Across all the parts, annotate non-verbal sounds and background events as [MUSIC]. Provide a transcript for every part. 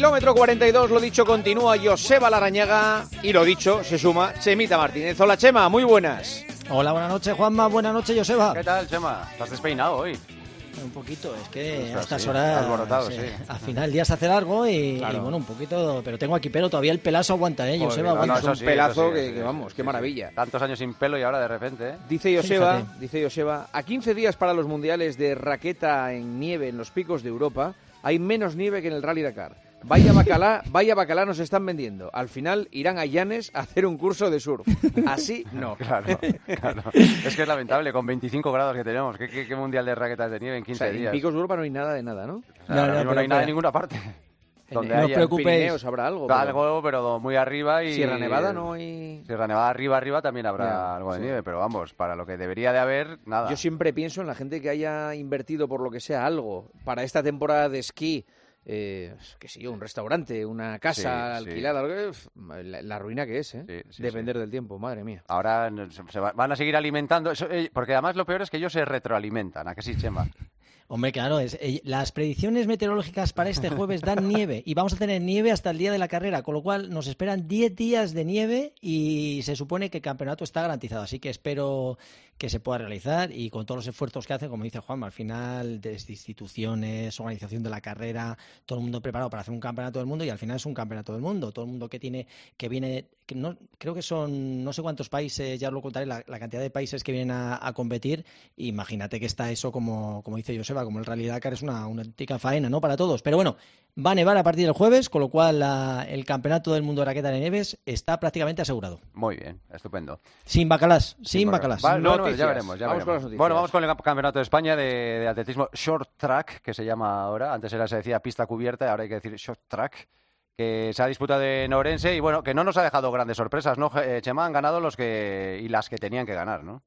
Kilómetro 42, lo dicho, continúa Joseba Larañaga y lo dicho, se suma Chemita Martínez. Hola Chema, muy buenas. Hola, buenas noches Juanma, buenas noches Joseba. ¿Qué tal, Chema? ¿Estás despeinado hoy? Un poquito, es que Ostras, a estas sí, horas alborotado, sí, sí. al final el día se hace largo y, Claro. y, bueno, un poquito, pero tengo aquí pelo, todavía el pelazo aguanta, ¿eh? Joder, Joseba, no, no, es un sí, pelazo sí, que- sí, que sí, vamos, sí, qué sí. maravilla. Tantos años sin pelo y ahora de repente, ¿eh? Dice Joseba, Fíjate. dice Joseba, a 15 días para los mundiales de raqueta en nieve en los picos de Europa, hay menos nieve que en el Rally Dakar. Vaya bacalá, vaya bacalá nos están vendiendo. Al final irán a Llanes a hacer un curso de surf. Así no. [LAUGHS] Claro, claro. Es que es lamentable, con 25 grados que tenemos. ¿Qué, qué- qué mundial de raquetas de nieve en O 15 sea, en días? picos de Europa no hay nada de nada, ¿no? O sea, No, no, mismo no hay nada en espera. ninguna parte. Donde no os preocupéis. Pirineos habrá algo. pero algo, pero muy arriba y... Sierra Nevada no hay... Sierra Nevada arriba, arriba también habrá Ya, algo de sí. nieve, pero vamos, para lo que debería de haber, nada. Yo siempre pienso en la gente que haya invertido por lo que sea algo para esta temporada de esquí, eh, qué sé yo, un restaurante, una casa Sí, sí. alquilada, uf, la, la ruina que es, ¿eh? Sí, sí, Depender del tiempo, madre mía. Ahora se, se va- van a seguir alimentando, eso, eh, porque además lo peor es que ellos se retroalimentan, ¿a que sí, Chema? [LAUGHS] Hombre, claro, es, eh, las predicciones meteorológicas para este jueves dan [LAUGHS] nieve y vamos a tener nieve hasta el día de la carrera, con lo cual nos esperan 10 días de nieve y se supone que el campeonato está garantizado. Así que espero que se pueda realizar y con todos los esfuerzos que hacen, como dice Juan, al final desde instituciones, organización de la carrera, todo el mundo preparado para hacer un campeonato del mundo y al final es un campeonato del mundo. Todo el mundo que tiene, que viene, no, creo que son no sé cuántos países, ya os lo contaré, la, la cantidad de países que vienen a, a competir. Imagínate que está eso como, como dice Joseba, como el Rally Dakar es una, una auténtica faena, ¿no? Para todos. Pero bueno, va a nevar a partir del jueves, con lo cual la- el campeonato del mundo de raqueta de nieves está prácticamente asegurado. Muy bien, estupendo. Sin bacalás, sin bacalás. vale, no, no, ya veremos, ya Vamos con las veremos. noticias. Bueno, vamos con el Campeonato de España de, de atletismo short track, que se llama ahora. Antes era se decía pista cubierta, ahora hay que decir short track, que se ha disputado en Orense y bueno, que no nos ha dejado grandes sorpresas, ¿no? Eh, Chema han ganado los que y las que tenían que ganar, ¿no?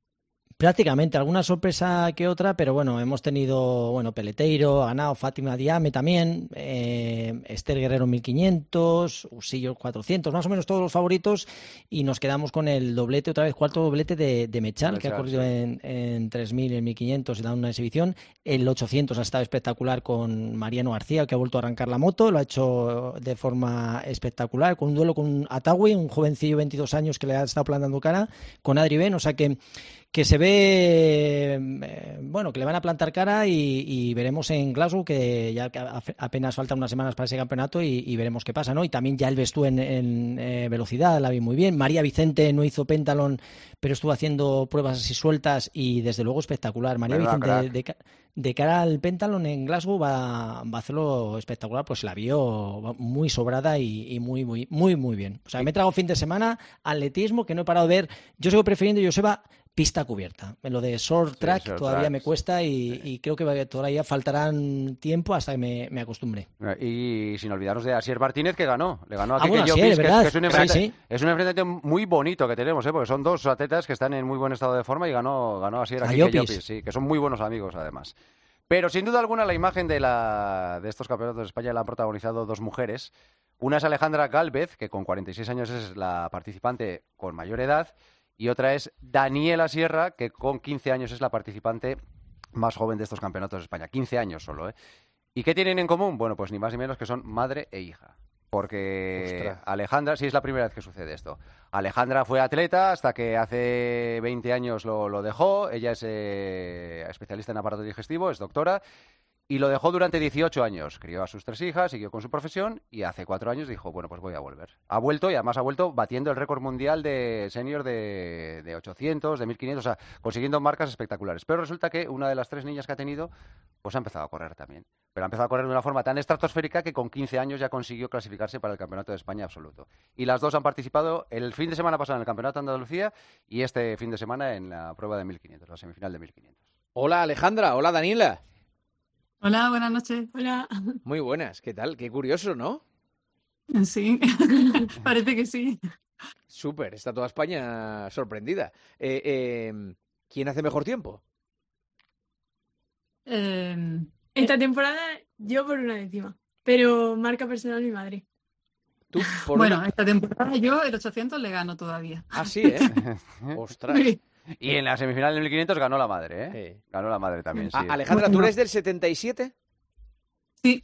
Prácticamente, alguna sorpresa que otra, pero bueno, hemos tenido, bueno, Peleteiro, ha ganado Fátima Diame también, eh, Esther Guerrero 1500, Usillo 400, más o menos todos los favoritos, y nos quedamos con el doblete, otra vez, cuarto doblete de, de Mechal, que ha corrido sí. en, en 3000 y en 1500 y da una exhibición. El 800 ha estado espectacular con Mariano García, que ha vuelto a arrancar la moto, lo ha hecho de forma espectacular, con un duelo con Atawi, un jovencillo de 22 años que le ha estado plantando cara, con Adri Ben, o sea que que se ve, eh, bueno, que le van a plantar cara y, y veremos en Glasgow, que ya apenas faltan unas semanas para ese campeonato y, y veremos qué pasa, ¿no? Y también ya el Bestú en, en, eh, velocidad, la vi muy bien. María Vicente no hizo pentalón, pero estuvo haciendo pruebas así sueltas y desde luego espectacular. María Vicente, de, ca- de cara al pentalón en Glasgow va, va a hacerlo espectacular, pues la vio muy sobrada y, y muy, muy, muy, muy bien. O sea, me he tragado fin de semana atletismo que no he parado de ver. Yo sigo prefiriendo, Joseba, pista cubierta. Lo de short track short todavía me cuesta y, y creo que todavía faltarán tiempo hasta que me, me acostumbre. Y sin olvidarnos de Asier Martínez que ganó, le ganó a Ah, bueno, Asier, es que, verdad. que es un Sí, es un enfrentamiento muy bonito que tenemos, ¿eh? porque son dos atletas que están en muy buen estado de forma y ganó, ganó Asier a sí, que son muy buenos amigos además. Pero sin duda alguna la imagen de, la, de estos campeonatos de España la han protagonizado dos mujeres. Una es Alejandra Gálvez, que con 46 años es la participante con mayor edad, y otra es Daniela Sierra, que con 15 años es la participante más joven de estos campeonatos de España. 15 años solo, ¿eh? ¿Y qué tienen en común? Bueno, pues ni más ni menos que son madre e hija. Porque Ostras. Alejandra, sí es la primera vez que sucede esto. Alejandra fue atleta hasta que hace 20 años lo, lo dejó. Ella es eh, especialista en aparato digestivo, es doctora. Y lo dejó durante 18 años. Crió a sus tres hijas, siguió con su profesión y hace cuatro años dijo, bueno, pues voy a volver. Ha vuelto y además ha vuelto batiendo el récord mundial de senior de, de 800, de 1500, o sea, consiguiendo marcas espectaculares. Pero resulta que una de las tres niñas que ha tenido, pues ha empezado a correr también. Pero ha empezado a correr de una forma tan estratosférica que con 15 años ya consiguió clasificarse para el Campeonato de España absoluto. Y las dos han participado el fin de semana pasado en el Campeonato de Andalucía y este fin de semana en la prueba de 1500, la semifinal de 1500. Hola Alejandra, hola Daniela. Hola, buenas noches. Hola. Muy buenas, ¿qué tal? Qué curioso, ¿no? Sí, [LAUGHS] parece que sí. Súper, está toda España sorprendida. Eh, eh, ¿Quién hace mejor tiempo? Eh, Esta temporada yo por una décima, pero marca personal mi madre. Tú, por bueno, una- esta temporada yo el 800 le gano todavía. Ah, sí, ¿eh? [LAUGHS] Ostras. Sí. Y en la semifinal del 1500 ganó la madre, ¿eh? Sí. Ganó la madre también, sí. Ah, Alejandra, ¿tú eres del 77? Sí,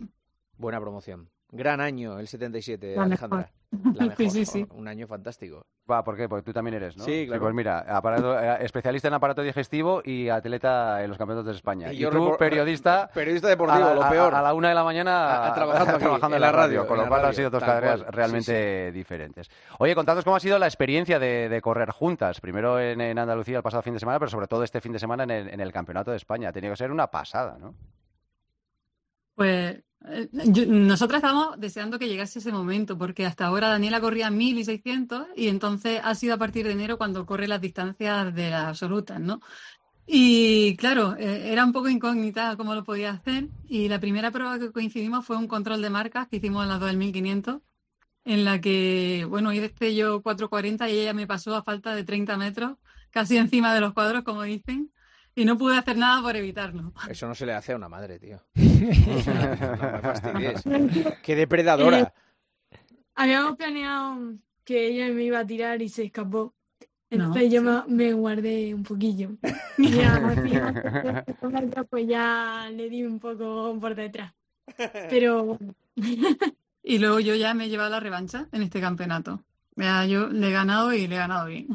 Buena promoción. Gran año el 77, La Alejandra. mejor. La mejor. [LAUGHS] Sí, sí, sí. Un año fantástico. Va, ¿por qué? Porque tú también eres, ¿no? Sí, claro. pues mira, aparato- eh, especialista en aparato digestivo y atleta en los campeonatos de España. Y Y, yo tú, periodista... Periodista deportivo, a, lo peor. A, la una de la mañana A- a- [LAUGHS] trabajando aquí, trabajando en la radio, radio, con lo cual han sido dos carreras cual. realmente diferentes. Oye, contadnos cómo ha sido la experiencia de, de correr juntas, primero en, en Andalucía el pasado fin de semana, pero sobre todo este fin de semana en el, en el Campeonato de España. Ha tenido que ser una pasada, ¿no? Pues yo- nosotras estábamos deseando que llegase ese momento, porque hasta ahora Daniela corría 1000 y 600 y entonces ha sido a partir de enero cuando corre las distancias de las absolutas, ¿no? Y claro, eh, era un poco incógnita cómo lo podía hacer y la primera prueba que coincidimos fue un control de marcas que hicimos en las 2500 en la que, bueno, hice yo 4.40 y ella me pasó a falta de 30 metros, casi encima de los cuadros, como dicen, y no pude hacer nada por evitarlo. Eso no se le hace a una madre, tío. no me fastidies. ¡Qué depredadora! Habíamos planeado que ella me iba a tirar y se escapó. No, Entonces yo sí. me, me guardé un poquillo. Y ya, pues ya le di un poco por detrás. Pero Y luego yo ya me he llevado la revancha en este campeonato. Ya yo le he ganado y le he ganado bien.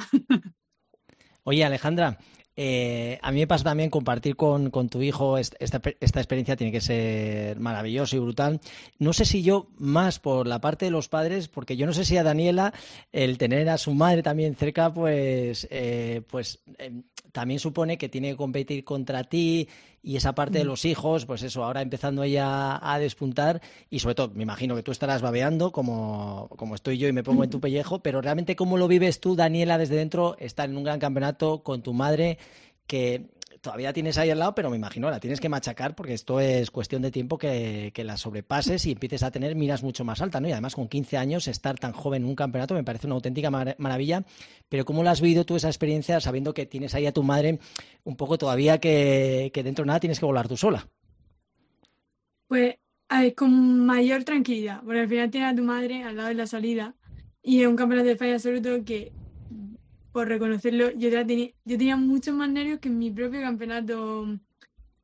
Oye, Alejandra, eh, a mí me pasa también compartir con, con tu hijo est- esta, esta experiencia, tiene que ser maravilloso y brutal. No sé si yo más por la parte de los padres, porque yo no sé si a Daniela el tener a su madre también cerca, pues, eh, pues eh, también supone que tiene que competir contra ti y esa parte de los hijos, pues eso, ahora empezando ella a despuntar y sobre todo, me imagino que tú estarás babeando como, como estoy yo y me pongo en tu [LAUGHS] pellejo, pero realmente cómo lo vives tú, Daniela, desde dentro, estar en un gran campeonato con tu madre que todavía tienes ahí al lado, pero me imagino la tienes que machacar porque esto es cuestión de tiempo que, la sobrepases y empieces a tener miras mucho más altas, ¿no? Y además con 15 años estar tan joven en un campeonato me parece una auténtica mar- maravilla, pero ¿cómo la has vivido tú esa experiencia sabiendo que tienes ahí a tu madre un poco todavía que, que dentro de nada tienes que volar tú sola? pues con mayor tranquilidad, porque al final tienes a tu madre al lado de la salida y es un campeonato de España absoluto que, por reconocerlo, yo, ya tenía, yo muchos más nervios que en mi propio campeonato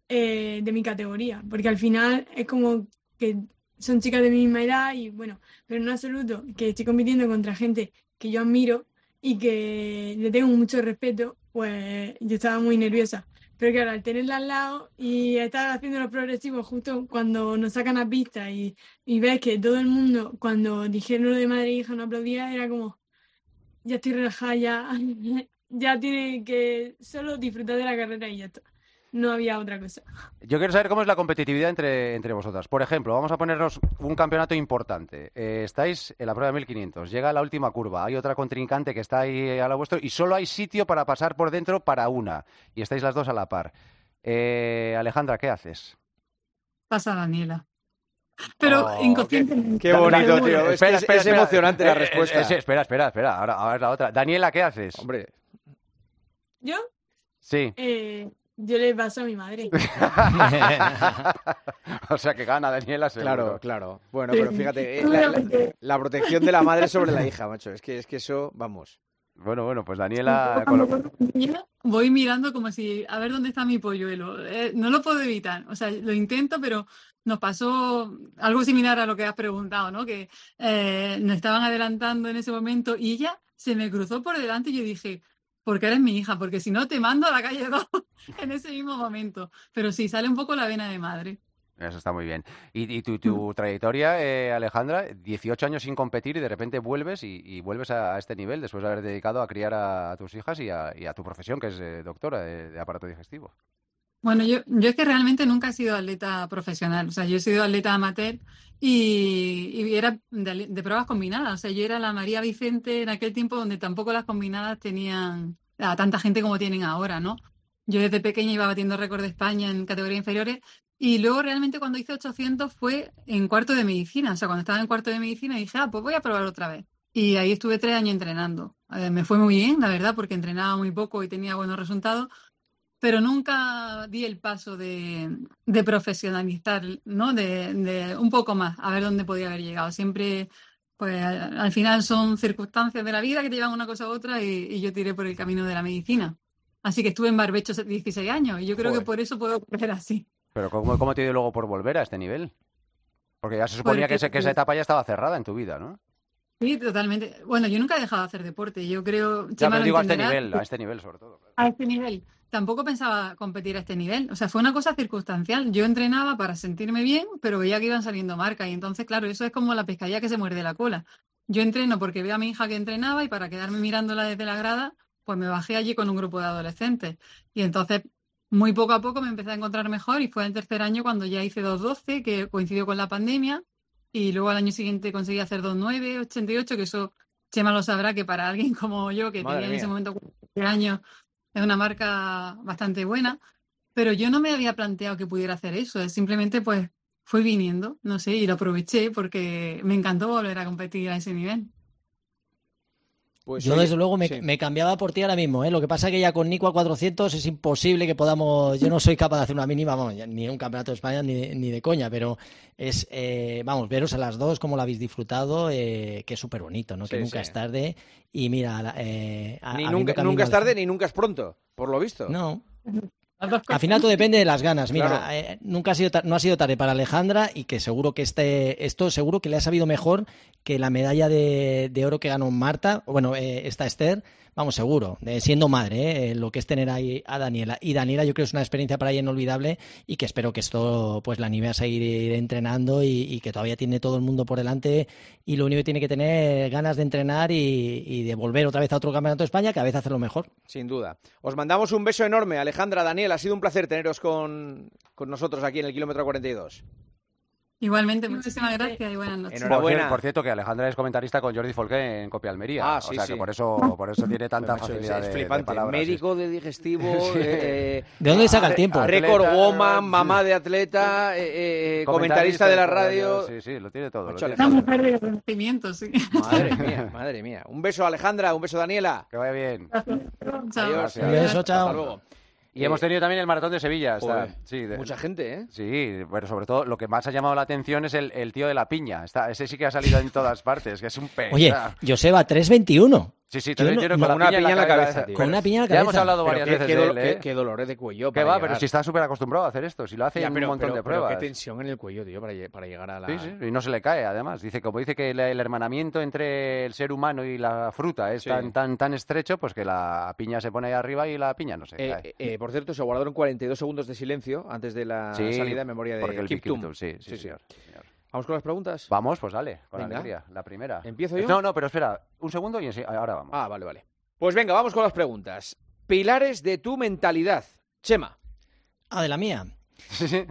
eh, de mi categoría, porque al final es como que son chicas de mi misma edad y bueno, pero en absoluto que estoy compitiendo contra gente que yo admiro y que le tengo mucho respeto, pues yo estaba muy nerviosa. Pero claro, al tenerla al lado y estar haciendo los progresivos justo cuando nos sacan a pista y, y ves que todo el mundo, cuando dijeron lo de madre e hija, no aplaudía, era como, ya estoy relajada, ya, [LAUGHS] ya tiene que solo disfrutar de la carrera y ya está. No había otra cosa. Yo quiero saber cómo es la competitividad entre, entre vosotras. Por ejemplo, vamos a ponernos un campeonato importante. Eh, estáis en la prueba de 1500, llega la última curva, hay otra contrincante que está ahí a la vuestro y solo hay sitio para pasar por dentro para una. Y estáis las dos a la par. Eh, Alejandra, ¿qué haces? Pasa Daniela. Pero Oh, inconscientemente. Qué bonito, tío. bueno, Es que es- emocionante la Eh, eh, respuesta. eh, espera, espera, espera. Ahora, ahora es la otra. Daniela, ¿qué haces? Hombre, Yo, Sí. eh, yo le paso a mi madre. [LAUGHS] o sea que gana Daniela seguro. claro, claro. Bueno, pero fíjate, eh, la, la- la protección de la madre sobre la hija, macho. Es que, es que eso, vamos. Bueno, bueno, pues Daniela... voy mirando como si, a ver dónde está mi polluelo. Eh, no lo puedo evitar. O sea, lo intento, pero nos pasó algo similar a lo que has preguntado, ¿no? Que eh, nos estaban adelantando en ese momento y ella se me cruzó por delante y yo dije, porque eres mi hija, porque si no te mando a la calle 2 [LAUGHS] en ese mismo momento. Pero sí, sale un poco la vena de madre. Eso está muy bien. Y, y tu, tu trayectoria, eh, Alejandra, 18 años sin competir y de repente vuelves y, y vuelves a, a este nivel después de haber dedicado a criar a, a tus hijas y a, y a tu profesión, que es eh, doctora de, de aparato digestivo. Bueno, yo, yo es que realmente nunca he sido atleta profesional, o sea, yo he sido atleta amateur y, y era de, de pruebas combinadas, o sea, yo era la María Vicente en aquel tiempo donde tampoco las combinadas tenían a tanta gente como tienen ahora, ¿no? Yo desde pequeña iba batiendo récord de España en categorías inferiores y luego realmente cuando hice 800 fue en cuarto de medicina, o sea, cuando estaba en cuarto de medicina dije, ah, pues voy a probar otra vez. Y ahí estuve tres años entrenando. Eh, me fue muy bien, la verdad, porque entrenaba muy poco y tenía buenos resultados, pero nunca di el paso de, de profesionalizar, ¿no? De, de un poco más, a ver dónde podía haber llegado. Siempre, pues al al final son circunstancias de la vida que te llevan una cosa a otra y, y yo tiré por el camino de la medicina. Así que estuve en barbecho 16 años y yo creo Joder. que por eso puedo correr así. Pero ¿cómo, cómo te dio luego por volver a este nivel? Porque ya se suponía que, Porque- ese- que esa etapa ya estaba cerrada en tu vida, ¿no? Sí, totalmente. Bueno, yo nunca he dejado de hacer deporte. Yo creo, Ya, pero digo a este nivel, a este nivel sobre todo. claro. a este nivel. Tampoco pensaba competir a este nivel. O sea, fue una cosa circunstancial. Yo entrenaba para sentirme bien, pero veía que iban saliendo marcas. Y entonces, claro, eso es como la pescadilla que se muerde la cola. Yo entreno porque veo a mi hija que entrenaba y para quedarme mirándola desde la grada, pues me bajé allí con un grupo de adolescentes. Y entonces, muy poco a poco me empecé a encontrar mejor y fue el tercer año cuando ya hice 2.12, que coincidió con la pandemia. Y luego al año siguiente conseguí hacer 2.9, 88, que eso Chema lo sabrá que para alguien como yo, que Madre tenía en ese momento 40 años, es una marca bastante buena, pero yo no me había planteado que pudiera hacer eso, es simplemente pues fue viniendo, no sé, y lo aproveché porque me encantó volver a competir a ese nivel. Pues, Yo, oye, desde luego, me, sí. me cambiaba por ti ahora mismo. ¿eh? Lo que pasa es que ya con Nico a 400 es imposible que podamos. Yo no soy capaz de hacer una mínima, vamos, ni un campeonato de España ni, de- ni de coña, pero es, eh, vamos, veros a las dos, como lo habéis disfrutado, eh, que es súper bonito, ¿no? que nunca sí. es tarde. Y mira, la- eh, a- Ni nunca, nunca es tarde ni nunca es pronto, por lo visto. No, al final todo depende de las ganas. Mira, Claro. eh, nunca ha sido no ha sido tarde para Alejandra y que seguro que este esto seguro que le ha sabido mejor que la medalla de, de oro que ganó Marta, bueno, eh, esta Esther, vamos seguro, de siendo madre, eh, lo que es tener ahí a Daniela. Y Daniela yo creo que es una experiencia para ella inolvidable y que espero que esto pues la anime a seguir entrenando y, y que todavía tiene todo el mundo por delante y lo único que tiene que tener ganas de entrenar y, y de volver otra vez a otro campeonato de España que a veces hacerlo mejor. Sin duda. Os mandamos un beso enorme, Alejandra, Daniel. Ha sido un placer teneros con, con nosotros aquí en el kilómetro 42. Igualmente, muchísimas gracias y buenas noches. Enhorabuena. Por, cier- por cierto, que Alejandra es comentarista con Jordi Folqué en Copia Almería. Ah, sí, o sea sí. que por eso, por eso tiene [LAUGHS] tanta es- facilidad es de- de, flipante. palabras. sí. Médico de digestivo, [LAUGHS] eh, ¿De dónde saca el tiempo? Récord woman, mamá de atleta, eh, eh, comentarista de la radio. Sí, sí, lo tiene todo. lo tiene todo. mujer de conocimiento, sí. Madre [LAUGHS] mía, madre mía. Un beso, Alejandra, un beso, Daniela. Que vaya bien. Chao. Adiós. Gracias. Un beso, chao. Hasta luego. Y hemos tenido también el maratón de Sevilla. está- Joder, sí, de- Mucha gente, ¿eh? Sí, pero sobre todo lo que más ha llamado la atención es el, el tío de la piña. Está, ese sí que ha salido en todas [LAUGHS] partes, que es un pez. Oye, Joseba, 3.21. sí, sí, yo te lo no- con una piña en la cabeza, tío. Con una piña en la Ya hemos cabeza. hablado varias qué, veces qué de él, ¿eh? qué- qué dolores de cuello. Que va, llegar. pero si está súper acostumbrado a hacer esto, si lo hace Ya, en pero- un montón pero- de pero pruebas. qué tensión en el cuello, tío, para, lle- para llegar a la... Sí, sí, y no se le cae, además. Dice, como dice que el, el hermanamiento entre el ser humano y la fruta es Sí. tan, tan, tan estrecho, pues que la piña se pone ahí arriba y la piña no se Eh, cae. eh, por cierto, se guardaron 42 segundos de silencio antes de la Sí, salida en memoria de porque el Kip Big Tum. Tum, sí, sí, Sí, sí. señor, señor. Vamos con las preguntas. Vamos, pues dale, con Venga. alegría. La primera. ¿Empiezo yo? No, no, pero espera, un segundo y ahora vamos. Ah, vale, vale. Pues venga, vamos con las preguntas. Pilares de tu mentalidad. Chema. Ah, de la mía. Sí, sí.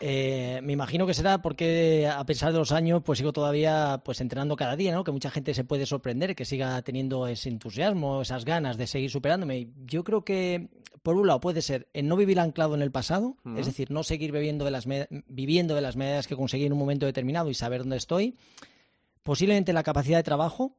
Eh, me imagino que será porque a pesar de los años, pues sigo todavía pues entrenando cada día, ¿no? Que mucha gente se puede sorprender, que siga teniendo ese entusiasmo, esas ganas de seguir superándome. Yo creo que por un lado puede ser el no vivir anclado en el pasado, es decir, no seguir bebiendo de las me- viviendo de las medallas que conseguí en un momento determinado y saber dónde estoy. Posiblemente la capacidad de trabajo.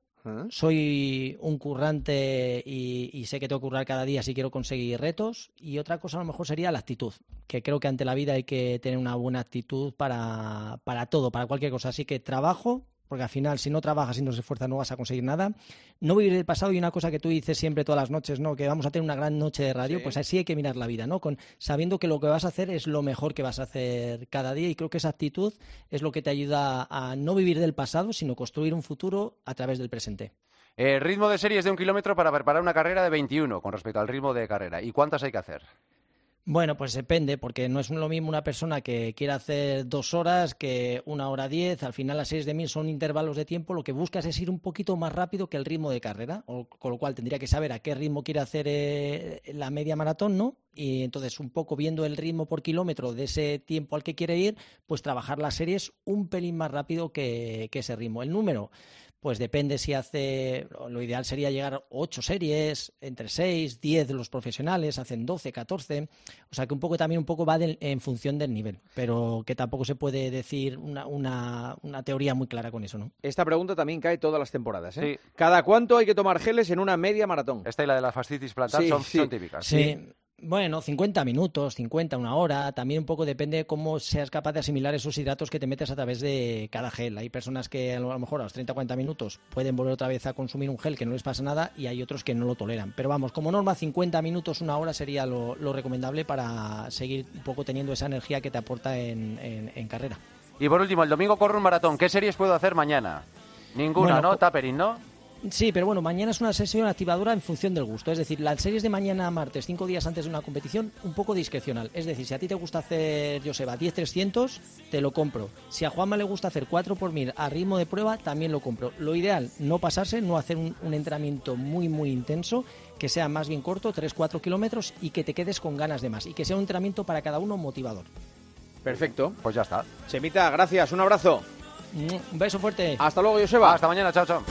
Soy un currante y, sé que tengo que currar cada día si quiero conseguir retos. Y otra cosa a lo mejor sería la actitud, que creo que ante la vida hay que tener una buena actitud para, para todo, para cualquier cosa. Así que trabajo, porque al final si no trabajas y no se esfuerzas no vas a conseguir nada. No vivir el pasado y una cosa que tú dices siempre todas las noches, ¿no? Que vamos a tener una gran noche de radio, Sí. pues así hay que mirar la vida, ¿no? Con, sabiendo que lo que vas a hacer es lo mejor que vas a hacer cada día y creo que esa actitud es lo que te ayuda a no vivir del pasado, sino construir un futuro a través del presente. Eh, ritmo de serie es de un kilómetro para preparar una carrera de 21 con respecto al ritmo de carrera. ¿Y cuántas hay que hacer? Bueno, pues depende, porque no es lo mismo una persona que quiera hacer dos horas que una hora diez. Al final, las seis de mil son intervalos de tiempo. Lo que buscas es ir un poquito más rápido que el ritmo de carrera, o- con lo cual tendría que saber a qué ritmo quiere hacer eh, la media maratón, ¿no? Y entonces, un poco viendo el ritmo por kilómetro de ese tiempo al que quiere ir, pues trabajar las series un pelín más rápido que, que ese ritmo. El número, pues depende si hace, lo ideal sería llegar a 8 series, entre 6, 10 los profesionales, hacen 12, 14, o sea que un poco también un poco va en función del nivel, pero que tampoco se puede decir una, una, una teoría muy clara con eso, ¿no? Esta pregunta también cae todas las temporadas. ¿eh? Sí. ¿Cada cuánto hay que tomar geles en una media maratón? Esta y la de la fascitis plantar Sí, son, sí. son típicas. Sí. Bueno, 50 minutos, 50, una hora, también un poco depende de cómo seas capaz de asimilar esos hidratos que te metes a través de cada gel. Hay personas que a lo mejor a los 30 40 minutos pueden volver otra vez a consumir un gel que no les pasa nada y hay otros que no lo toleran. Pero vamos, como norma 50 minutos, una hora sería lo, lo recomendable para seguir un poco teniendo esa energía que te aporta en, en- en carrera. Y por último, el domingo corro un maratón. ¿Qué series puedo hacer mañana? Ninguna, Bueno, ¿no? Tapering, ¿no? Sí, pero bueno, mañana es una sesión activadora en función del gusto. Es decir, las series de mañana martes, cinco días antes de una competición, un poco discrecional. Es decir, si a ti te gusta hacer, Joseba, 10-300, te lo compro. Si a Juanma le gusta hacer 4 por 1000 a ritmo de prueba, también lo compro. Lo ideal, no pasarse, no hacer un, un entrenamiento muy, muy intenso, que sea más bien corto, 3-4 kilómetros, y que te quedes con ganas de más. Y que sea un entrenamiento para cada uno motivador. Perfecto. Pues ya está. Semita, gracias, un abrazo. Un beso fuerte. Hasta luego, Joseba. Hasta mañana, chao, chao.